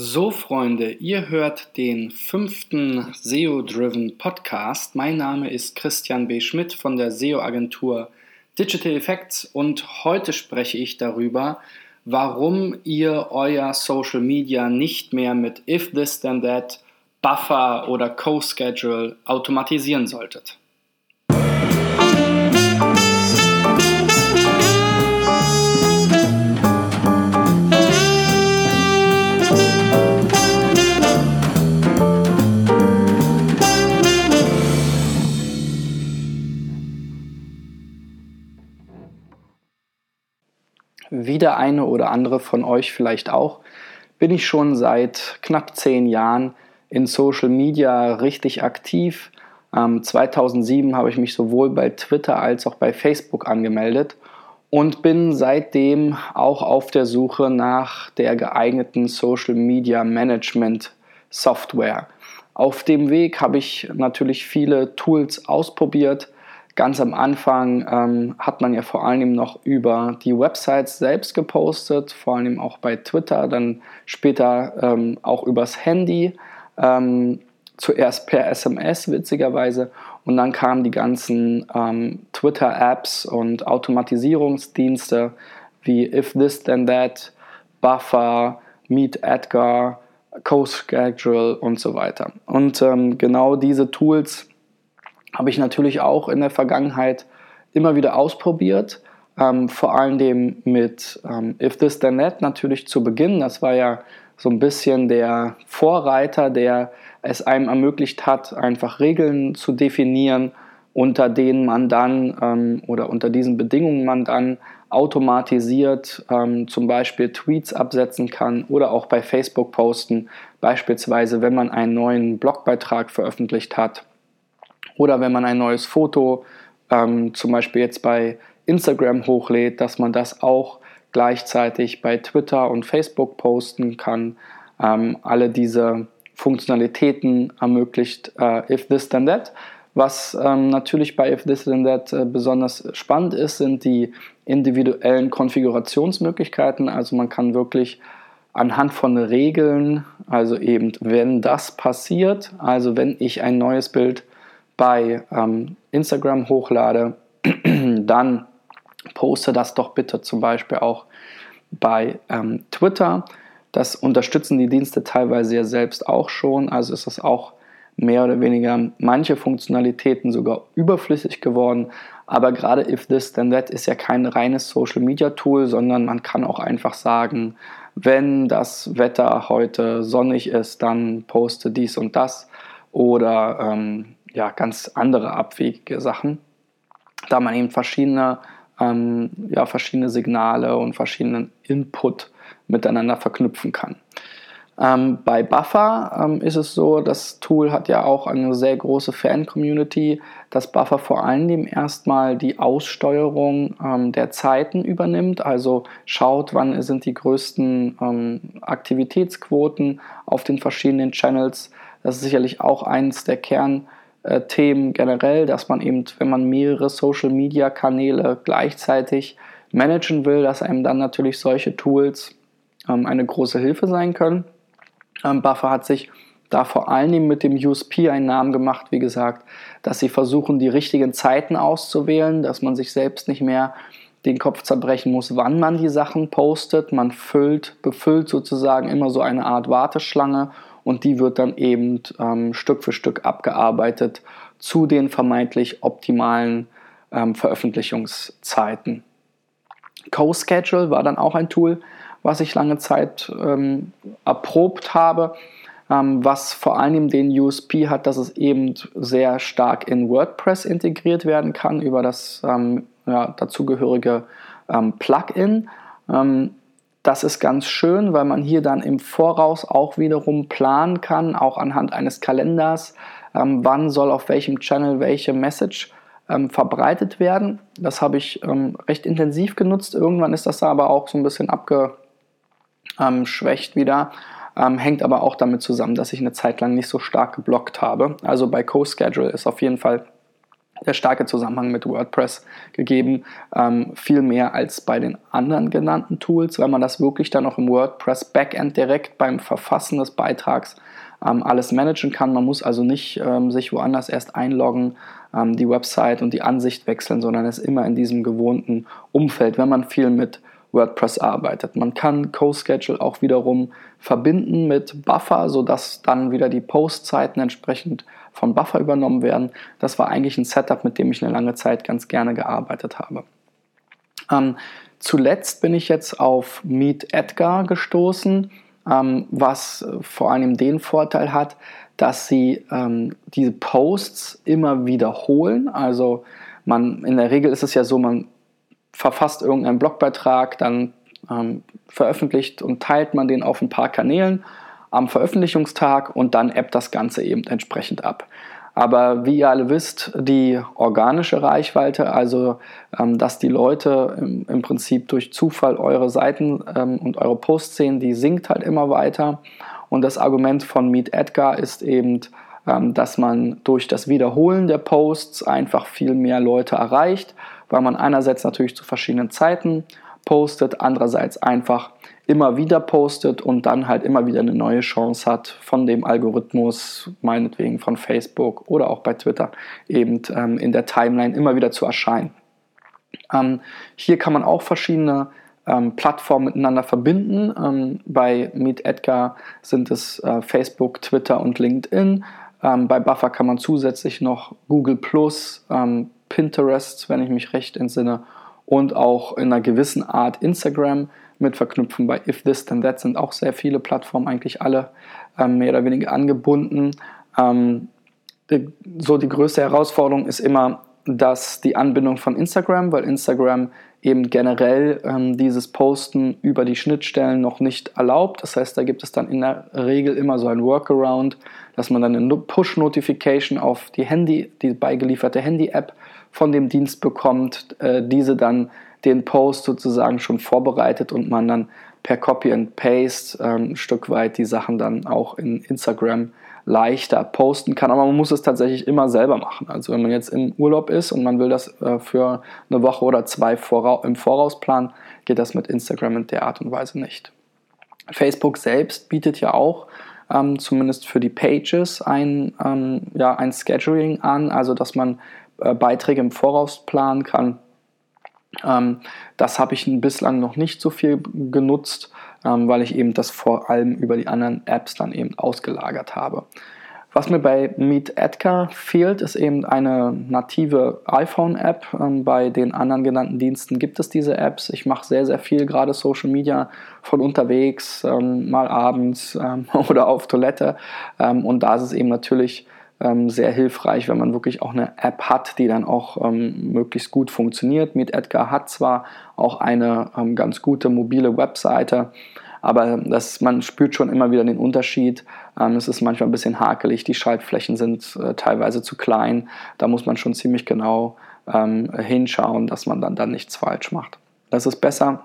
So, Freunde, ihr hört den fünften SEO-Driven Podcast. Mein Name ist Christian B. Schmidt von der SEO-Agentur Digital Effects und heute spreche ich darüber, warum ihr euer Social Media nicht mehr mit If This Then That, Buffer oder Co-Schedule automatisieren solltet. Wie der eine oder andere von euch vielleicht auch, bin ich schon seit knapp zehn Jahren in Social Media richtig aktiv. Ähm, 2007 habe ich mich sowohl bei Twitter als auch bei Facebook angemeldet und bin seitdem auch auf der Suche nach der geeigneten Social Media Management Software. Auf dem Weg habe ich natürlich viele Tools ausprobiert, Ganz am Anfang ähm, hat man ja vor allem noch über die Websites selbst gepostet, vor allem auch bei Twitter, dann später ähm, auch übers Handy, ähm, zuerst per SMS witzigerweise und dann kamen die ganzen ähm, Twitter-Apps und Automatisierungsdienste wie If This Then That, Buffer, Meet Edgar, CoSchedule und so weiter. Und ähm, genau diese Tools habe ich natürlich auch in der Vergangenheit immer wieder ausprobiert. Ähm, vor allem mit ähm, If This Then That natürlich zu Beginn. Das war ja so ein bisschen der Vorreiter, der es einem ermöglicht hat, einfach Regeln zu definieren, unter denen man dann ähm, oder unter diesen Bedingungen man dann automatisiert ähm, zum Beispiel Tweets absetzen kann oder auch bei Facebook posten, beispielsweise wenn man einen neuen Blogbeitrag veröffentlicht hat oder wenn man ein neues Foto ähm, zum Beispiel jetzt bei Instagram hochlädt, dass man das auch gleichzeitig bei Twitter und Facebook posten kann. Ähm, alle diese Funktionalitäten ermöglicht äh, If This Then That. Was ähm, natürlich bei If This Then That äh, besonders spannend ist, sind die individuellen Konfigurationsmöglichkeiten. Also man kann wirklich anhand von Regeln, also eben wenn das passiert, also wenn ich ein neues Bild bei ähm, Instagram hochlade, dann poste das doch bitte zum Beispiel auch bei ähm, Twitter. Das unterstützen die Dienste teilweise ja selbst auch schon. Also ist das auch mehr oder weniger manche Funktionalitäten sogar überflüssig geworden. Aber gerade If This Then That ist ja kein reines Social Media Tool, sondern man kann auch einfach sagen, wenn das Wetter heute sonnig ist, dann poste dies und das. Oder ähm, ja, ganz andere abwegige Sachen, da man eben verschiedene, ähm, ja, verschiedene Signale und verschiedenen Input miteinander verknüpfen kann. Ähm, bei Buffer ähm, ist es so, das Tool hat ja auch eine sehr große Fan-Community, dass Buffer vor allem erstmal die Aussteuerung ähm, der Zeiten übernimmt, also schaut, wann sind die größten ähm, Aktivitätsquoten auf den verschiedenen Channels. Das ist sicherlich auch eines der Kern- äh, Themen generell, dass man eben, wenn man mehrere Social-Media-Kanäle gleichzeitig managen will, dass einem dann natürlich solche Tools ähm, eine große Hilfe sein können. Ähm, Buffer hat sich da vor allen Dingen mit dem USP einen Namen gemacht, wie gesagt, dass sie versuchen, die richtigen Zeiten auszuwählen, dass man sich selbst nicht mehr den Kopf zerbrechen muss, wann man die Sachen postet. Man füllt, befüllt sozusagen immer so eine Art Warteschlange und die wird dann eben ähm, Stück für Stück abgearbeitet zu den vermeintlich optimalen ähm, Veröffentlichungszeiten. CoSchedule war dann auch ein Tool, was ich lange Zeit ähm, erprobt habe, ähm, was vor allem den USP hat, dass es eben sehr stark in WordPress integriert werden kann über das ähm, ja, dazugehörige ähm, Plugin. Ähm, das ist ganz schön, weil man hier dann im Voraus auch wiederum planen kann, auch anhand eines Kalenders, ähm, wann soll auf welchem Channel welche Message ähm, verbreitet werden. Das habe ich ähm, recht intensiv genutzt. Irgendwann ist das aber auch so ein bisschen abgeschwächt wieder. Ähm, hängt aber auch damit zusammen, dass ich eine Zeit lang nicht so stark geblockt habe. Also bei CoSchedule ist auf jeden Fall der starke Zusammenhang mit WordPress gegeben, ähm, viel mehr als bei den anderen genannten Tools, weil man das wirklich dann auch im WordPress Backend direkt beim Verfassen des Beitrags ähm, alles managen kann. Man muss also nicht ähm, sich woanders erst einloggen, ähm, die Website und die Ansicht wechseln, sondern ist immer in diesem gewohnten Umfeld, wenn man viel mit WordPress arbeitet. Man kann CoSchedule auch wiederum verbinden mit Buffer, sodass dann wieder die Postzeiten entsprechend von Buffer übernommen werden. Das war eigentlich ein Setup, mit dem ich eine lange Zeit ganz gerne gearbeitet habe. Ähm, zuletzt bin ich jetzt auf Meet Edgar gestoßen, ähm, was vor allem den Vorteil hat, dass sie ähm, diese Posts immer wiederholen. Also man, in der Regel ist es ja so, man verfasst irgendeinen Blogbeitrag, dann ähm, veröffentlicht und teilt man den auf ein paar Kanälen am Veröffentlichungstag und dann appt das Ganze eben entsprechend ab. Aber wie ihr alle wisst, die organische Reichweite, also ähm, dass die Leute im, im, Prinzip durch Zufall eure Seiten ähm, und eure Posts sehen, die sinkt halt immer weiter. Und das Argument von Meet Edgar ist eben, ähm, dass man durch das Wiederholen der Posts einfach viel mehr Leute erreicht, weil man einerseits natürlich zu verschiedenen Zeiten postet, andererseits einfach immer wieder postet und dann halt immer wieder eine neue Chance hat, von dem Algorithmus, meinetwegen von Facebook oder auch bei Twitter, eben ähm, in der Timeline immer wieder zu erscheinen. Ähm, hier kann man auch verschiedene ähm, Plattformen miteinander verbinden. Ähm, bei Meet Edgar sind es äh, Facebook, Twitter und LinkedIn. Ähm, bei Buffer kann man zusätzlich noch Google Plus, ähm, Pinterest, wenn ich mich recht entsinne, und auch in einer gewissen Art Instagram mit verknüpfen. Bei If This Then That sind auch sehr viele Plattformen, eigentlich alle ähm, mehr oder weniger angebunden. Ähm, die, so die größte Herausforderung ist immer, dass die Anbindung von Instagram, weil Instagram eben generell ähm, dieses Posten über die Schnittstellen noch nicht erlaubt. Das heißt, da gibt es dann in der Regel immer so ein Workaround, dass man dann eine Push-Notification auf die Handy, die beigelieferte Handy-App von dem Dienst bekommt, äh, diese dann den Post sozusagen schon vorbereitet und man dann per Copy and Paste ähm, ein Stück weit die Sachen dann auch in Instagram leichter posten kann. Aber man muss es tatsächlich immer selber machen. Also wenn man jetzt im Urlaub ist und man will das äh, für eine Woche oder zwei vora im Voraus planen, geht das mit Instagram in der Art und Weise nicht. Facebook selbst bietet ja auch ähm, zumindest für die Pages ein, ähm, ja, ein Scheduling an, also dass man Beiträge im Voraus planen kann ähm, das habe ich bislang noch nicht so viel genutzt, ähm, weil ich eben das vor allem über die anderen Apps dann eben ausgelagert habe. Was mir bei Meet Edgar fehlt, ist eben eine native iPhone-App. Ähm, bei den anderen genannten Diensten gibt es diese Apps. Ich mache sehr, sehr viel, gerade Social Media von unterwegs, ähm, mal abends ähm, oder auf Toilette. Ähm, und da ist es eben natürlich ähm, sehr hilfreich, wenn man wirklich auch eine App hat, die dann auch ähm, möglichst gut funktioniert. Mit Edgar hat zwar auch eine ähm, ganz gute mobile Webseite, aber das, man spürt schon immer wieder den Unterschied. Ähm, es ist manchmal ein bisschen hakelig, die Schaltflächen sind äh, teilweise zu klein. Da muss man schon ziemlich genau ähm, hinschauen, dass man dann, dann nichts falsch macht. Das ist besser,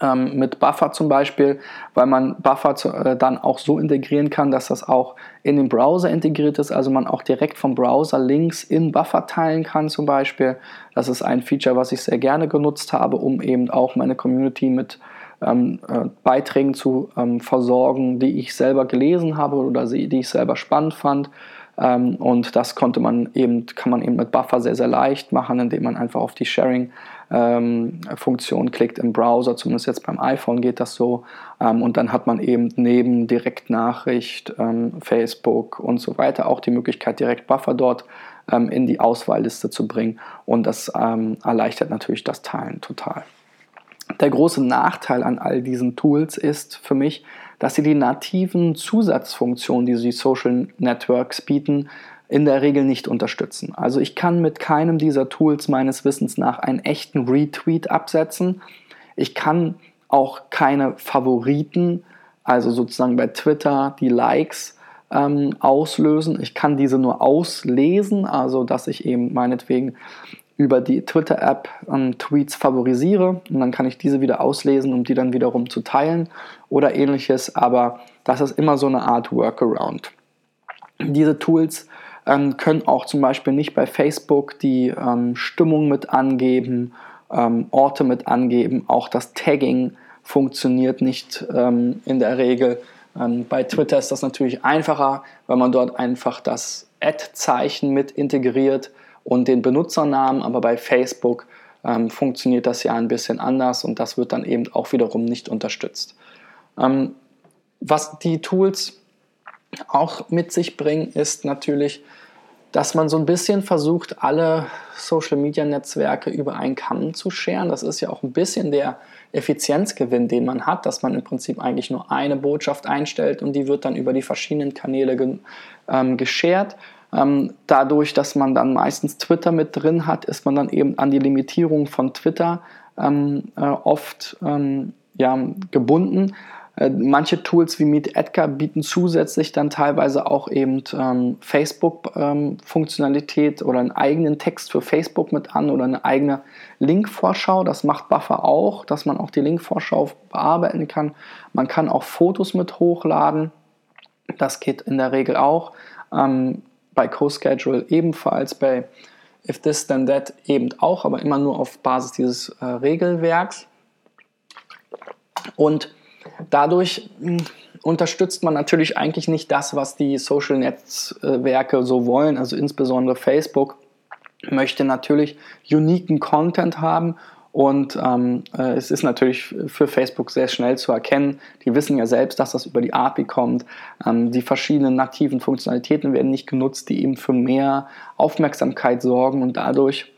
ähm, mit Buffer zum Beispiel, weil man Buffer zu, äh, dann auch so integrieren kann, dass das auch in den Browser integriert ist, also man auch direkt vom Browser Links in Buffer teilen kann zum Beispiel. Das ist ein Feature, was ich sehr gerne genutzt habe, um eben auch meine Community mit ähm, äh, Beiträgen zu ähm, versorgen, die ich selber gelesen habe oder die ich selber spannend fand. Ähm, und das konnte man eben, kann man eben mit Buffer sehr, sehr leicht machen, indem man einfach auf die Sharing ähm, Funktion klickt im Browser, zumindest jetzt beim iPhone geht das so. Ähm, und dann hat man eben neben Direktnachricht, ähm, Facebook und so weiter auch die Möglichkeit, direkt Buffer dort ähm, in die Auswahlliste zu bringen. Und das ähm, erleichtert natürlich das Teilen total. Der große Nachteil an all diesen Tools ist für mich, dass sie die nativen Zusatzfunktionen, die die Social Networks bieten, in der Regel nicht unterstützen. Also ich kann mit keinem dieser Tools meines Wissens nach einen echten Retweet absetzen. Ich kann auch keine Favoriten, also sozusagen bei Twitter die Likes ähm, auslösen. Ich kann diese nur auslesen, also dass ich eben meinetwegen über die Twitter-App ähm, Tweets favorisiere und dann kann ich diese wieder auslesen, um die dann wiederum zu teilen oder ähnliches. Aber das ist immer so eine Art Workaround. Diese Tools ähm, können auch zum Beispiel nicht bei Facebook die ähm, Stimmung mit angeben, ähm, Orte mit angeben. Auch das Tagging funktioniert nicht ähm, in der Regel. Ähm, bei Twitter ist das natürlich einfacher, weil man dort einfach das Ad-Zeichen mit integriert und den Benutzernamen, aber bei Facebook ähm, funktioniert das ja ein bisschen anders und das wird dann eben auch wiederum nicht unterstützt. Was die Tools auch mit sich bringen, ist natürlich, dass man so ein bisschen versucht, alle Social-Media-Netzwerke über einen Kamm zu scheren. Das ist ja auch ein bisschen der Effizienzgewinn, den man hat, dass man im Prinzip eigentlich nur eine Botschaft einstellt und die wird dann über die verschiedenen Kanäle ähm, geshared. Ähm, dadurch, dass man dann meistens Twitter mit drin hat, ist man dann eben an die Limitierung von Twitter ähm, äh, oft ähm, ja, gebunden. Äh, manche Tools wie Meet Edgar bieten zusätzlich dann teilweise auch eben ähm, Facebook-Funktionalität ähm, oder einen eigenen Text für Facebook mit an oder eine eigene Link-Vorschau. Das macht Buffer auch, dass man auch die Link-Vorschau bearbeiten kann. Man kann auch Fotos mit hochladen. Das geht in der Regel auch. Ähm, bei CoSchedule ebenfalls, bei If This Then That eben auch, aber immer nur auf Basis dieses äh, Regelwerks. Und Dadurch hm, unterstützt man natürlich eigentlich nicht das, was die Social Netzwerke so wollen, also insbesondere Facebook möchte natürlich uniken Content haben und ähm, äh, es ist natürlich für Facebook sehr schnell zu erkennen. Die wissen ja selbst, dass das über die API kommt. Ähm, die verschiedenen nativen Funktionalitäten werden nicht genutzt, die eben für mehr Aufmerksamkeit sorgen und dadurch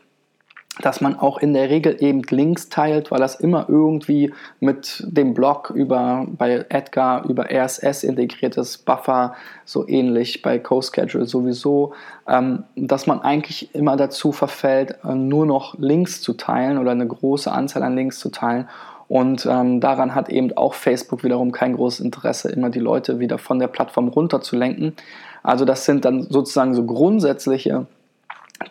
dass man auch in der Regel eben Links teilt, weil das immer irgendwie mit dem Blog über bei Edgar über RSS integriertes Buffer so ähnlich bei CoSchedule sowieso, ähm, dass man eigentlich immer dazu verfällt, äh, nur noch Links zu teilen oder eine große Anzahl an Links zu teilen. Und ähm, daran hat eben auch Facebook wiederum kein großes Interesse, immer die Leute wieder von der Plattform runterzulenken. Also das sind dann sozusagen so grundsätzliche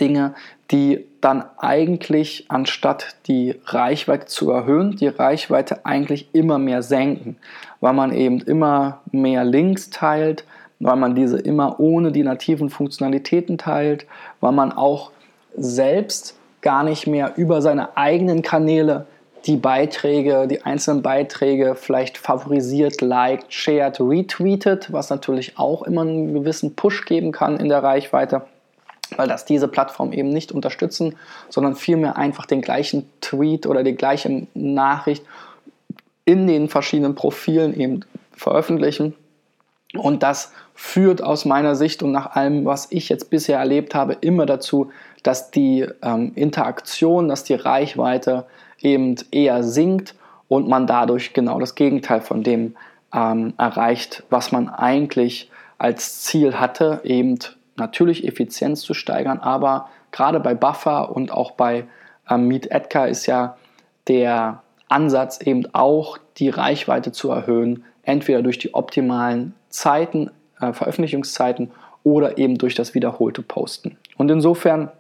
Dinge, die dann eigentlich, anstatt die Reichweite zu erhöhen, die Reichweite eigentlich immer mehr senken, weil man eben immer mehr Links teilt, weil man diese immer ohne die nativen Funktionalitäten teilt, weil man auch selbst gar nicht mehr über seine eigenen Kanäle die Beiträge, die einzelnen Beiträge vielleicht favorisiert, liked, shared, retweetet, was natürlich auch immer einen gewissen Push geben kann in der Reichweite weil das diese Plattform eben nicht unterstützen, sondern vielmehr einfach den gleichen Tweet oder die gleiche Nachricht in den verschiedenen Profilen eben veröffentlichen. Und das führt aus meiner Sicht und nach allem, was ich jetzt bisher erlebt habe, immer dazu, dass die ähm, Interaktion, dass die Reichweite eben eher sinkt und man dadurch genau das Gegenteil von dem ähm, erreicht, was man eigentlich als Ziel hatte, eben natürlich Effizienz zu steigern, aber gerade bei Buffer und auch bei ähm, Meet Edgar ist ja der Ansatz eben auch die Reichweite zu erhöhen, entweder durch die optimalen Zeiten, äh, Veröffentlichungszeiten oder eben durch das wiederholte Posten. Und insofern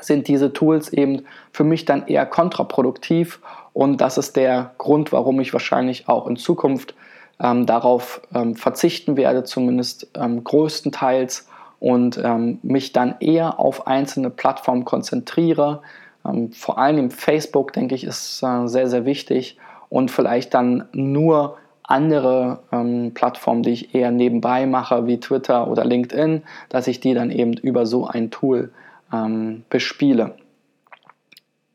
sind diese Tools eben für mich dann eher kontraproduktiv und das ist der Grund, warum ich wahrscheinlich auch in Zukunft ähm, darauf ähm, verzichten werde, zumindest ähm, größtenteils und ähm, mich dann eher auf einzelne Plattformen konzentriere. Ähm, vor allem Facebook, denke ich, ist äh, sehr, sehr wichtig und vielleicht dann nur andere ähm, Plattformen, die ich eher nebenbei mache, wie Twitter oder LinkedIn, dass ich die dann eben über so ein Tool ähm, bespiele.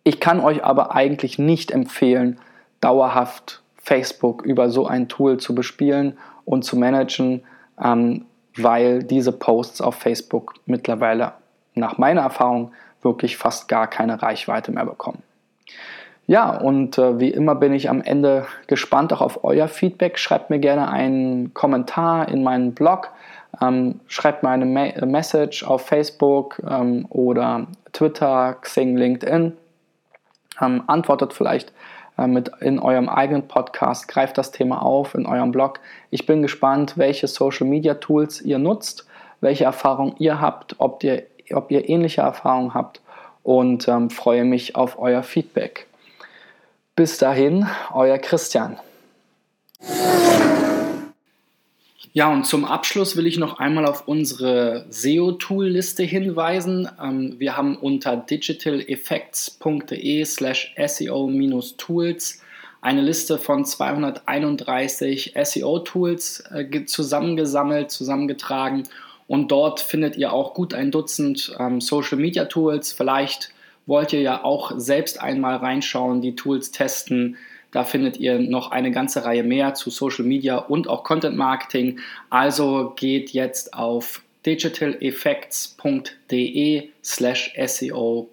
Ich kann euch aber eigentlich nicht empfehlen, dauerhaft Facebook über so ein Tool zu bespielen und zu managen. Ähm, weil diese Posts auf Facebook mittlerweile nach meiner Erfahrung wirklich fast gar keine Reichweite mehr bekommen. Ja, und äh, wie immer bin ich am Ende gespannt auch auf euer Feedback. Schreibt mir gerne einen Kommentar in meinen Blog, ähm, schreibt mir eine Ma Message auf Facebook ähm, oder Twitter, Xing, LinkedIn. Ähm, antwortet vielleicht äh, mit in eurem eigenen Podcast, greift das Thema auf in eurem Blog. Ich bin gespannt, welche Social Media Tools ihr nutzt, welche Erfahrungen ihr habt, ob ihr, ob ihr ähnliche Erfahrungen habt und ähm, freue mich auf euer Feedback. Bis dahin, euer Christian. Ja, und zum Abschluss will ich noch einmal auf unsere SEO-Tool-Liste hinweisen. Ähm, wir haben unter digitaleffects.de slash SEO-Tools eine Liste von 231 SEO-Tools äh, zusammengesammelt, zusammengetragen und dort findet ihr auch gut ein Dutzend ähm, Social-Media-Tools. Vielleicht wollt ihr ja auch selbst einmal reinschauen, die Tools testen. Da findet ihr noch eine ganze Reihe mehr zu Social Media und auch Content Marketing. Also geht jetzt auf digitaleffects.de slash SEO-Tools.